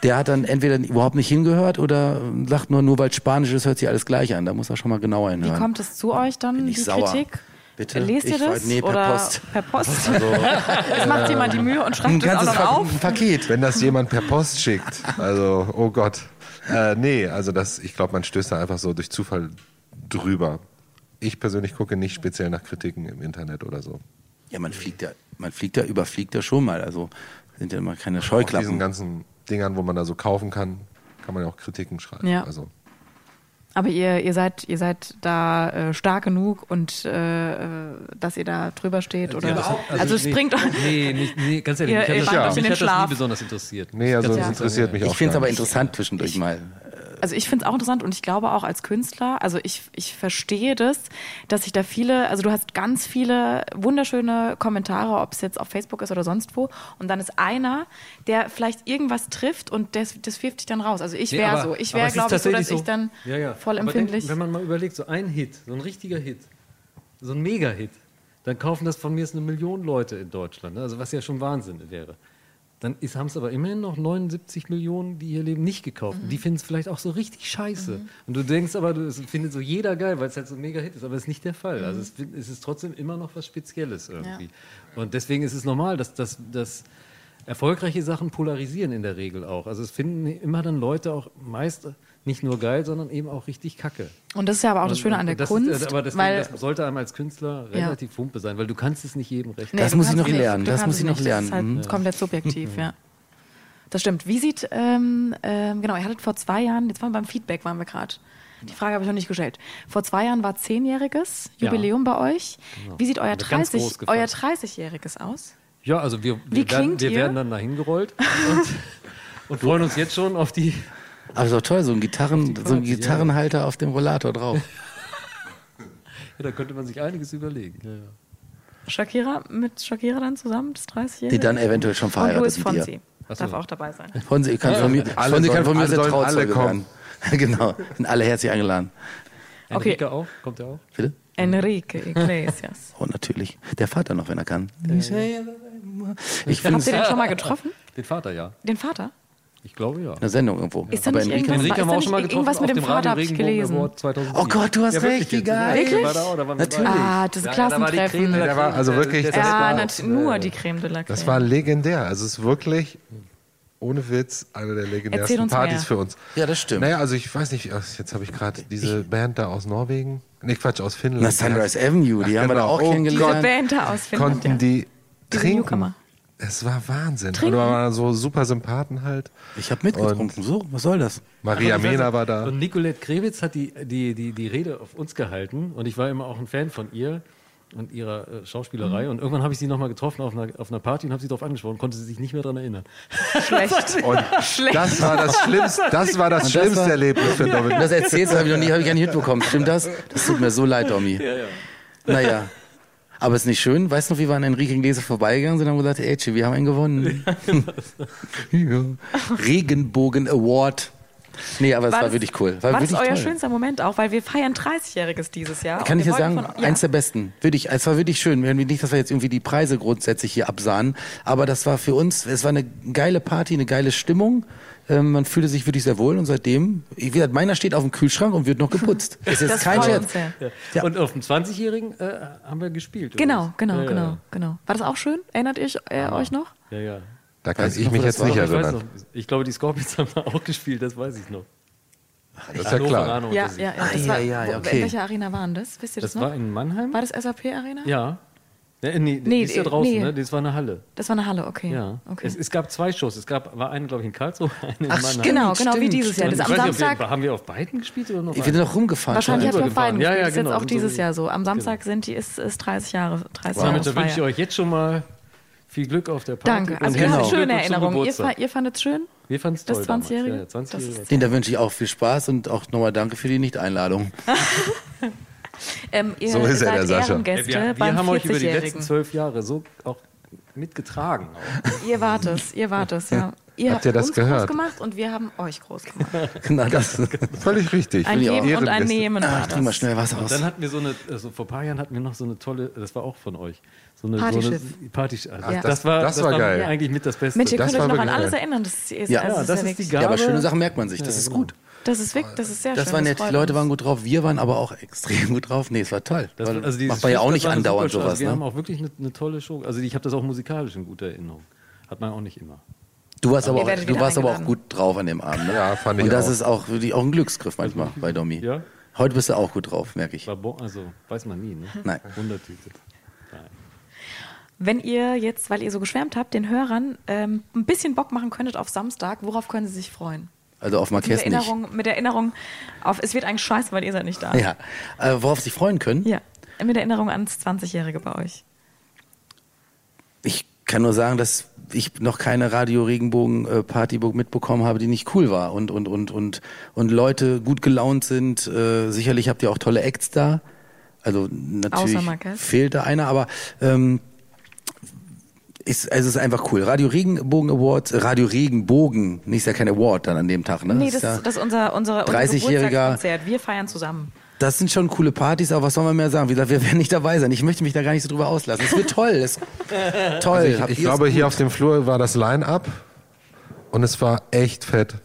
S4: der hat dann entweder überhaupt nicht hingehört oder sagt nur, nur weil Spanisch ist, hört sich alles gleich an. Da muss er schon mal genauer
S2: Wie
S4: hinhören.
S2: kommt es zu euch dann,
S4: Bin ich
S2: die
S4: sauer.
S2: Kritik?
S4: Bitte?
S2: Lest ihr das?
S4: nee, per
S2: oder
S4: Post.
S2: Per Post? (laughs) es macht jemand die Mühe und schreibt es auch
S4: ganzes
S2: noch auf.
S4: ein Paket.
S5: Wenn das jemand per Post schickt, also, oh Gott. Äh, nee, also das, ich glaube, man stößt da einfach so durch Zufall drüber. Ich persönlich gucke nicht speziell nach Kritiken im Internet oder so.
S4: Ja, man fliegt ja, man fliegt ja, überfliegt ja schon mal. Also sind ja immer keine
S5: Auf diesen
S4: Scheuklappen.
S5: ganzen Dingern, wo man da so kaufen kann, kann man ja auch Kritiken schreiben.
S2: Ja.
S5: Also,
S2: Aber ihr, ihr seid, ihr seid da äh, stark genug und äh, äh, dass ihr da drüber steht oder.
S3: Ja, das-
S2: also, es
S3: nee,
S2: bringt euch.
S3: Nee, nicht, nee, ganz ehrlich,
S2: Ihr-
S3: mich hat das, ja. mich
S2: den
S3: hat das
S2: Schlaf.
S3: nie besonders interessiert.
S5: nee, also
S3: ehrlich.
S5: interessiert mich auch
S4: Ich finde es aber interessant zwischendurch mal.
S2: Also ich finde es auch interessant und ich glaube auch als Künstler, also ich, ich verstehe das, dass sich da viele, also du hast ganz viele wunderschöne Kommentare, ob es jetzt auf Facebook ist oder sonst wo, und dann ist einer, der vielleicht irgendwas trifft und das, das wirft dich dann raus. Also ich
S3: Nee,
S2: wäre
S3: aber-
S2: so, ich wäre glaube ich so, dass ich dann
S3: Ja, ja.
S2: voll empfindlich.
S3: Denk, wenn man mal überlegt, so ein Hit, so ein richtiger Hit, so ein Mega-Hit, dann kaufen das von mir eine Million Leute in Deutschland, ne? also was ja schon Wahnsinn wäre. Dann haben es aber immerhin noch 79 Millionen, die hier leben, nicht gekauft.
S2: Mhm.
S3: Die finden es vielleicht auch so richtig scheiße. Und du denkst aber, du- es findet so jeder geil, weil es halt so ein Mega-Hit ist. Aber das ist nicht der Fall. Also es, fin- es ist trotzdem immer noch was Spezielles irgendwie. Und deswegen ist es normal, dass, dass, dass erfolgreiche Sachen polarisieren in der Regel auch. Also es finden immer dann Leute auch meist nicht nur geil, sondern eben auch richtig kacke.
S2: und das ist ja aber auch das Schöne an der
S3: das
S2: Kunst,
S3: Ist, aber deswegen,
S2: weil
S3: das sollte einem als Künstler
S2: Ja.
S3: relativ wumpe sein, weil du kannst es nicht jedem recht.
S2: Nee,
S4: Das muss ich noch lernen, das muss ich noch lernen.
S2: Das ist halt
S4: Mhm.
S2: komplett subjektiv, ja. Das stimmt. Wie sieht, ähm, ähm, genau, ihr hattet vor zwei Jahren, jetzt waren wir beim Feedback, waren wir gerade. Die Frage habe ich noch nicht gestellt. Vor zwei Jahren war zehnjähriges
S3: Ja.
S2: Jubiläum bei euch. Wie sieht euer,
S3: Haben wir ganz
S2: 30,
S3: groß gefeiert.
S2: euer 30-jähriges aus?
S3: Ja, also wir, wir, werden, wir werden dann dahin gerollt und, (laughs) und freuen uns jetzt schon auf die.
S4: Aber ist doch toll, so ein, Gitarren, so ein
S3: Party, ja.
S4: Gitarrenhalter auf dem Rollator drauf. (laughs)
S3: Ja, da könnte man sich einiges überlegen. Ja, ja.
S2: Shakira mit Shakira dann zusammen, das 30-jährige?
S4: Die dann eventuell schon verheiratet.
S2: Fonsi.
S4: Ja.
S3: Ach so.
S2: Darf auch dabei sein.
S4: Fonsi kann von mir,
S5: alle
S4: Fonsi kann
S5: sollen-
S4: von mir der
S5: sollen alle kommen. (laughs)
S4: genau, sind alle herzlich eingeladen.
S2: Okay.
S3: Enrique auch? Kommt er auch?
S4: Bitte?
S2: Enrique Iglesias. (laughs)
S4: Oh, natürlich. Der Vater noch, wenn er kann. Ich
S2: Habt ihr den schon mal getroffen?
S3: Den Vater, ja.
S2: Den Vater?
S3: Ich glaube, ja.
S4: eine Sendung irgendwo.
S2: Ist da
S4: Aber
S2: nicht
S4: Enrique.
S3: Enrique haben wir auch schon mal
S2: nicht
S3: getroffen
S2: irgendwas mit dem Vater,
S3: Radio
S2: hab ich gelesen.
S3: Award 2007.
S4: Oh Gott, du hast
S3: Ja,
S4: recht,
S3: wirklich
S4: wie geil.
S3: Ja, war da auch, da waren wir
S4: Natürlich.
S2: Ah, das
S3: Ja, ja, da war
S2: Klassentreffen.
S5: Der also wirklich-
S3: der-
S5: das
S2: ja,
S5: war-
S2: nur die Creme de la Creme.
S5: Das war legendär. Also es ist wirklich, ohne Witz, eine der legendärsten Partys
S2: mehr.
S5: für uns.
S4: Ja, das stimmt.
S5: Naja, also ich weiß nicht, jetzt habe ich gerade diese Band da aus Norwegen, nee Quatsch, aus Finnland.
S4: Na, Sunrise Avenue, die
S5: Ach,
S4: haben wir da
S5: genau.
S4: auch
S5: Oh
S2: Diese
S4: kennengelernt.
S2: Band da aus Finnland.
S5: Konnten
S2: ja.
S5: die
S2: Diese
S5: trinken. Es war Wahnsinn.
S2: Trinken?
S5: Und da waren so super Sympathen halt.
S4: Ich habe mitgetrunken. So, was soll das?
S5: Maria Mena war da.
S3: Und Nicolette Krewitz hat die, die, die, die Rede auf uns gehalten und ich war immer auch ein Fan von ihr und ihrer äh, Schauspielerei.
S2: Mhm.
S3: Und irgendwann habe ich sie nochmal getroffen auf einer, auf einer Party und habe sie darauf angesprochen, konnte sie sich nicht mehr daran erinnern. (laughs)
S2: Schlecht.
S5: Und das war das Schlimmste, das war das
S4: das
S5: schlimmste
S4: war-
S5: Erlebnis für Dominik.
S4: Das erzählst du, habe ich noch nie, habe ich gar nicht mitbekommen. Stimmt das? Das tut mir so leid, Domi. Ja, ja. Naja. Aber ist nicht schön. Weißt du noch, wie wir an Enrique Iglesias vorbeigegangen sind und haben gesagt, ey, wir haben einen gewonnen. (laughs) ja. (laughs) Regenbogen Award. Nee, aber es war,
S2: das-
S4: wirklich cool. War,
S2: War das
S4: wirklich
S2: euer
S4: toll.
S2: schönster Moment auch? Weil wir feiern 30-Jähriges dieses Jahr.
S4: Kann ich dir sagen,
S2: von- ja.
S4: eins der besten. Wirklich, es war wirklich schön. Wir- Nicht, dass wir jetzt irgendwie die Preise grundsätzlich hier absahen, aber das war für uns, es war eine geile Party, eine geile Stimmung. Ähm, man fühlte sich wirklich sehr wohl und seitdem, wie gesagt, meiner steht auf dem Kühlschrank und wird noch geputzt. (laughs) Das ist
S2: Das
S4: kein
S2: freut
S4: Scherz.
S2: uns sehr.
S3: Ja.
S4: Ja.
S3: Und auf dem 20-Jährigen äh, haben wir gespielt.
S2: Genau, genau,
S3: ja,
S2: genau, genau. War das auch schön? Erinnert ihr äh, euch noch?
S3: Ja, ja.
S5: Da kann
S4: Weißt
S5: ich
S4: noch,
S5: mich jetzt
S4: war?
S5: nicht
S3: ich,
S5: erinnern.
S3: noch, ich glaube, die Scorpions (laughs) haben auch gespielt, das weiß ich noch.
S5: Das ist ja klar.
S3: Hannover,
S2: Ja,
S3: das-
S2: ja, ja.
S4: Ah,
S2: Das
S4: ja,
S2: war,
S4: ja, ja,
S2: wo-
S4: okay.
S2: In welcher Arena waren das? Wisst ihr das,
S3: Das
S2: noch?
S3: war in Mannheim?
S2: War das SAP Arena?
S3: Ja. ja nee,
S2: Nee,
S3: die ist ja draußen,
S2: nee.
S3: ne? Das war eine Halle.
S2: Das war eine Halle, okay.
S3: Ja.
S2: okay.
S3: Es, es gab zwei Shows. Es gab, war eine, glaube ich, in Karlsruhe, (laughs) eine in
S4: Ach,
S3: Mannheim.
S2: genau, genau wie dieses Jahr. Das
S3: ich
S2: am
S3: nicht,
S2: Samstag.
S3: Wir, haben wir auf beiden gespielt oder noch
S4: Ich bin noch rumgefahren.
S2: Wahrscheinlich
S3: schon
S2: habt ihr auf beiden gespielt.
S3: Ja, ja,
S2: Das ist jetzt
S3: genau.
S2: auch dieses
S3: so-
S2: Jahr so. Am Samstag sind die, ist, ist 30 Jahre, 30
S3: Wow.
S2: Jahre
S3: Damit wünsche ich euch jetzt schon mal viel Glück auf der Party.
S2: Danke. Also habt
S3: herzlichen
S2: schöne Erinnerungen. Ihr, fa- ihr fandet es schön?
S3: Wir fanden es
S2: das
S3: toll. damals.
S2: 20-Jährige?
S3: Ja, ja, 20
S2: Das
S4: Den, da wünsche ich auch viel Spaß und auch nochmal danke für die Nicht-Einladung. (laughs)
S2: Ähm,
S5: So ist er, der Sascha.
S2: Ehrengäste
S3: wir, wir haben euch über die letzten
S2: 40-Jährigen.
S3: zwölf Jahre so auch mitgetragen. Auch.
S2: Ihr wart es, ihr wart es, ja. Ihr
S5: Habt ihr das
S2: uns
S5: gehört?
S2: groß gemacht und wir haben euch groß gemacht. (laughs)
S4: genau, das.
S5: Völlig richtig.
S2: Ein. Geben und ein. Nehmen
S4: Ah, ich trink mal
S2: das.
S4: schnell
S3: Und
S4: aus.
S3: dann hatten wir so eine, also vor ein paar Jahren hatten wir noch so eine tolle, das war auch von euch, so eine
S2: Partyschiff.
S3: So eine Party, also
S2: Ja.
S3: das, war,
S5: das war geil.
S3: eigentlich mit das Beste.
S2: Mensch, ihr
S5: Das
S2: könnt euch
S5: war
S2: noch an alles
S5: geil.
S2: erinnern. Das ist,
S4: Ja,
S2: also
S3: ja,
S2: ist
S3: das
S2: ja
S3: ist die Gabe.
S4: Ja, aber schöne Sachen merkt man sich. Das
S3: Ja,
S4: ist
S3: genau.
S4: gut.
S2: Das ist wirklich, das ist sehr
S4: Das
S2: schön.
S4: war nett. Die Leute waren gut drauf. Wir waren aber auch extrem gut drauf. Nee, es war toll.
S3: Das, also
S4: macht man ja auch
S3: das
S4: nicht andauernd
S3: Show.
S4: sowas.
S3: Also wir haben
S4: Ne?
S3: auch wirklich eine tolle Show. Also ich habe das auch musikalisch in guter Erinnerung. Hat man auch nicht immer.
S4: Du warst aber auch, du warst aber auch gut drauf an dem Abend. Ne?
S5: Ja, fand ich
S4: Und das
S5: auch.
S4: ist auch wirklich auch ein Glücksgriff manchmal bei Domi.
S3: Ja?
S4: Heute bist du auch gut drauf, merke ich.
S3: Also weiß man nie, ne?
S4: Nein.
S3: Wundertüte. Nein.
S2: Wenn ihr jetzt, weil ihr so geschwärmt habt, den Hörern ähm, ein bisschen Bock machen könntet auf Samstag, worauf können sie sich freuen?
S4: Also auf
S2: Mit
S4: Marquez nicht.
S2: Erinnerung, mit Erinnerung auf, es wird eigentlich scheiße, weil ihr seid nicht da.
S4: Ja. Äh, worauf sie sich freuen können?
S2: Ja. Mit Erinnerung ans 20-Jährige bei euch.
S4: Ich kann nur sagen, dass ich noch keine Radio Regenbogen äh, Party mitbekommen habe, die nicht cool war und und und und und Leute gut gelaunt sind. Äh, sicherlich habt ihr auch tolle Acts da. Also natürlich fehlt da einer, aber ähm, ist, also es ist einfach cool. Radio Regenbogen Awards, Radio Regenbogen, nicht ist ja kein Award dann an dem Tag, ne?
S2: Nee,
S4: Ist
S2: das,
S4: ja,
S2: das ist unser, unser, unser
S4: 30-jähriger
S2: Geburtstagskonzert. Wir feiern zusammen.
S4: Das sind schon coole Partys, aber was soll man mehr sagen? Wie gesagt, wir werden nicht dabei sein. Ich möchte mich da gar nicht so drüber auslassen. Es wird toll. Es, (laughs) toll.
S5: Also ich, ich glaube, hier auf dem Flur war das Line-Up und es war echt fett.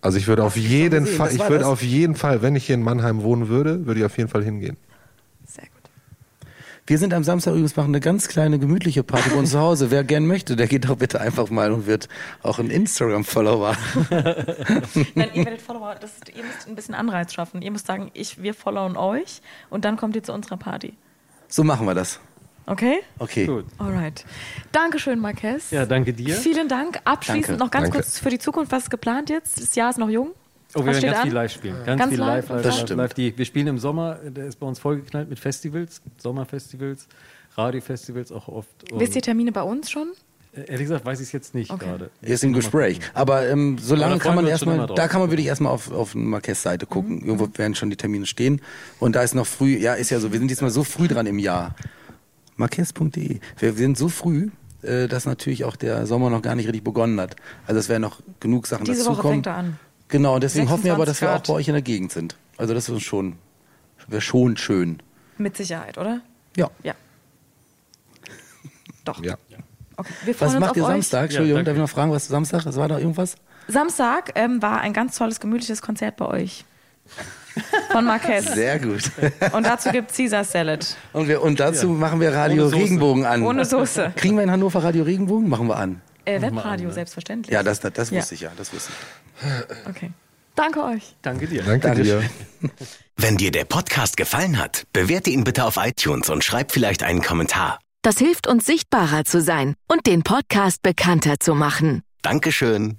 S5: Also ich würde auf jeden Fall, ich würde auf jeden Fall, wenn ich hier in Mannheim wohnen würde, würde ich auf jeden Fall hingehen.
S4: Wir sind am Samstag übrigens machen eine ganz kleine gemütliche Party bei uns zu Hause. Wer gern möchte, der geht doch bitte einfach mal und wird auch ein Instagram-Follower. (laughs)
S2: Nein, ihr werdet Follower, das ist, ihr müsst ein bisschen Anreiz schaffen. Ihr müsst sagen, ich, wir followen euch und dann kommt ihr zu unserer Party.
S4: So machen wir das.
S2: Okay?
S4: Okay.
S3: Gut.
S2: Alright. Dankeschön, Marquez.
S3: Ja, danke dir.
S2: Vielen Dank. Abschließend
S4: Danke.
S2: noch ganz
S5: Danke.
S2: kurz für die Zukunft, was ist geplant jetzt? Das Jahr ist noch jung.
S3: Oh, wir
S2: Was
S3: werden ganz
S2: an?
S3: viel live spielen. Ganz,
S2: Ganz
S3: viel
S2: live?
S3: live, live,
S4: Das
S3: live. Die, wir spielen im Sommer, der ist bei uns vollgeknallt mit Festivals, Sommerfestivals, Radiofestivals auch oft. Und,
S2: Wisst ihr Termine bei uns schon?
S3: äh, ehrlich gesagt weiß ich es jetzt nicht
S2: Okay.
S3: gerade.
S4: Ist im Gespräch. Aber ähm, solange
S3: Aber
S4: kann man erstmal, da kann man wirklich erstmal auf, auf eine Marquez-Seite gucken. Irgendwo werden schon die Termine stehen. Und da ist noch früh, ja, ist ja so, wir sind diesmal so früh dran im Jahr. Marquez.de. Wir, sind so früh, äh, dass natürlich auch der Sommer noch gar nicht richtig begonnen hat. Also es werden noch genug Sachen
S2: Diese Woche
S4: dazukommen.
S2: fängt er an.
S4: Genau, und deswegen hoffen wir aber, dass
S2: 26
S4: wir auch
S2: Grad.
S4: bei euch in der Gegend sind. Also das ist schon, wäre schon schön.
S2: Mit Sicherheit, oder?
S4: Ja.
S2: Ja. (laughs) Doch.
S5: Ja.
S2: Okay. Wir freuen
S4: Was
S2: uns
S4: macht
S2: auf
S4: ihr
S2: euch.
S4: Samstag? Entschuldigung,
S3: danke.
S4: darf ich noch fragen, was Samstag? Es war da irgendwas?
S2: Samstag ähm, war ein ganz tolles, gemütliches Konzert bei euch. Von Marquez. (laughs)
S4: Sehr gut.
S2: Und dazu gibt Caesar Salad.
S4: Und, wir, und dazu machen wir Radio. Regenbogen an.
S2: Ohne Soße.
S4: Kriegen wir in Hannover Radio Regenbogen? Machen wir an.
S2: Äh, Webradio, selbstverständlich.
S4: Ja, das, das, das
S2: Ja.
S4: wusste ich ja. Das wusste ich.
S2: Okay. Danke euch.
S3: Danke dir.
S5: Danke dir. (laughs)
S1: Wenn dir der Podcast gefallen hat, bewerte ihn bitte auf iTunes und schreib vielleicht einen Kommentar.
S6: Das hilft uns sichtbarer zu sein und den Podcast bekannter zu machen.
S1: Dankeschön.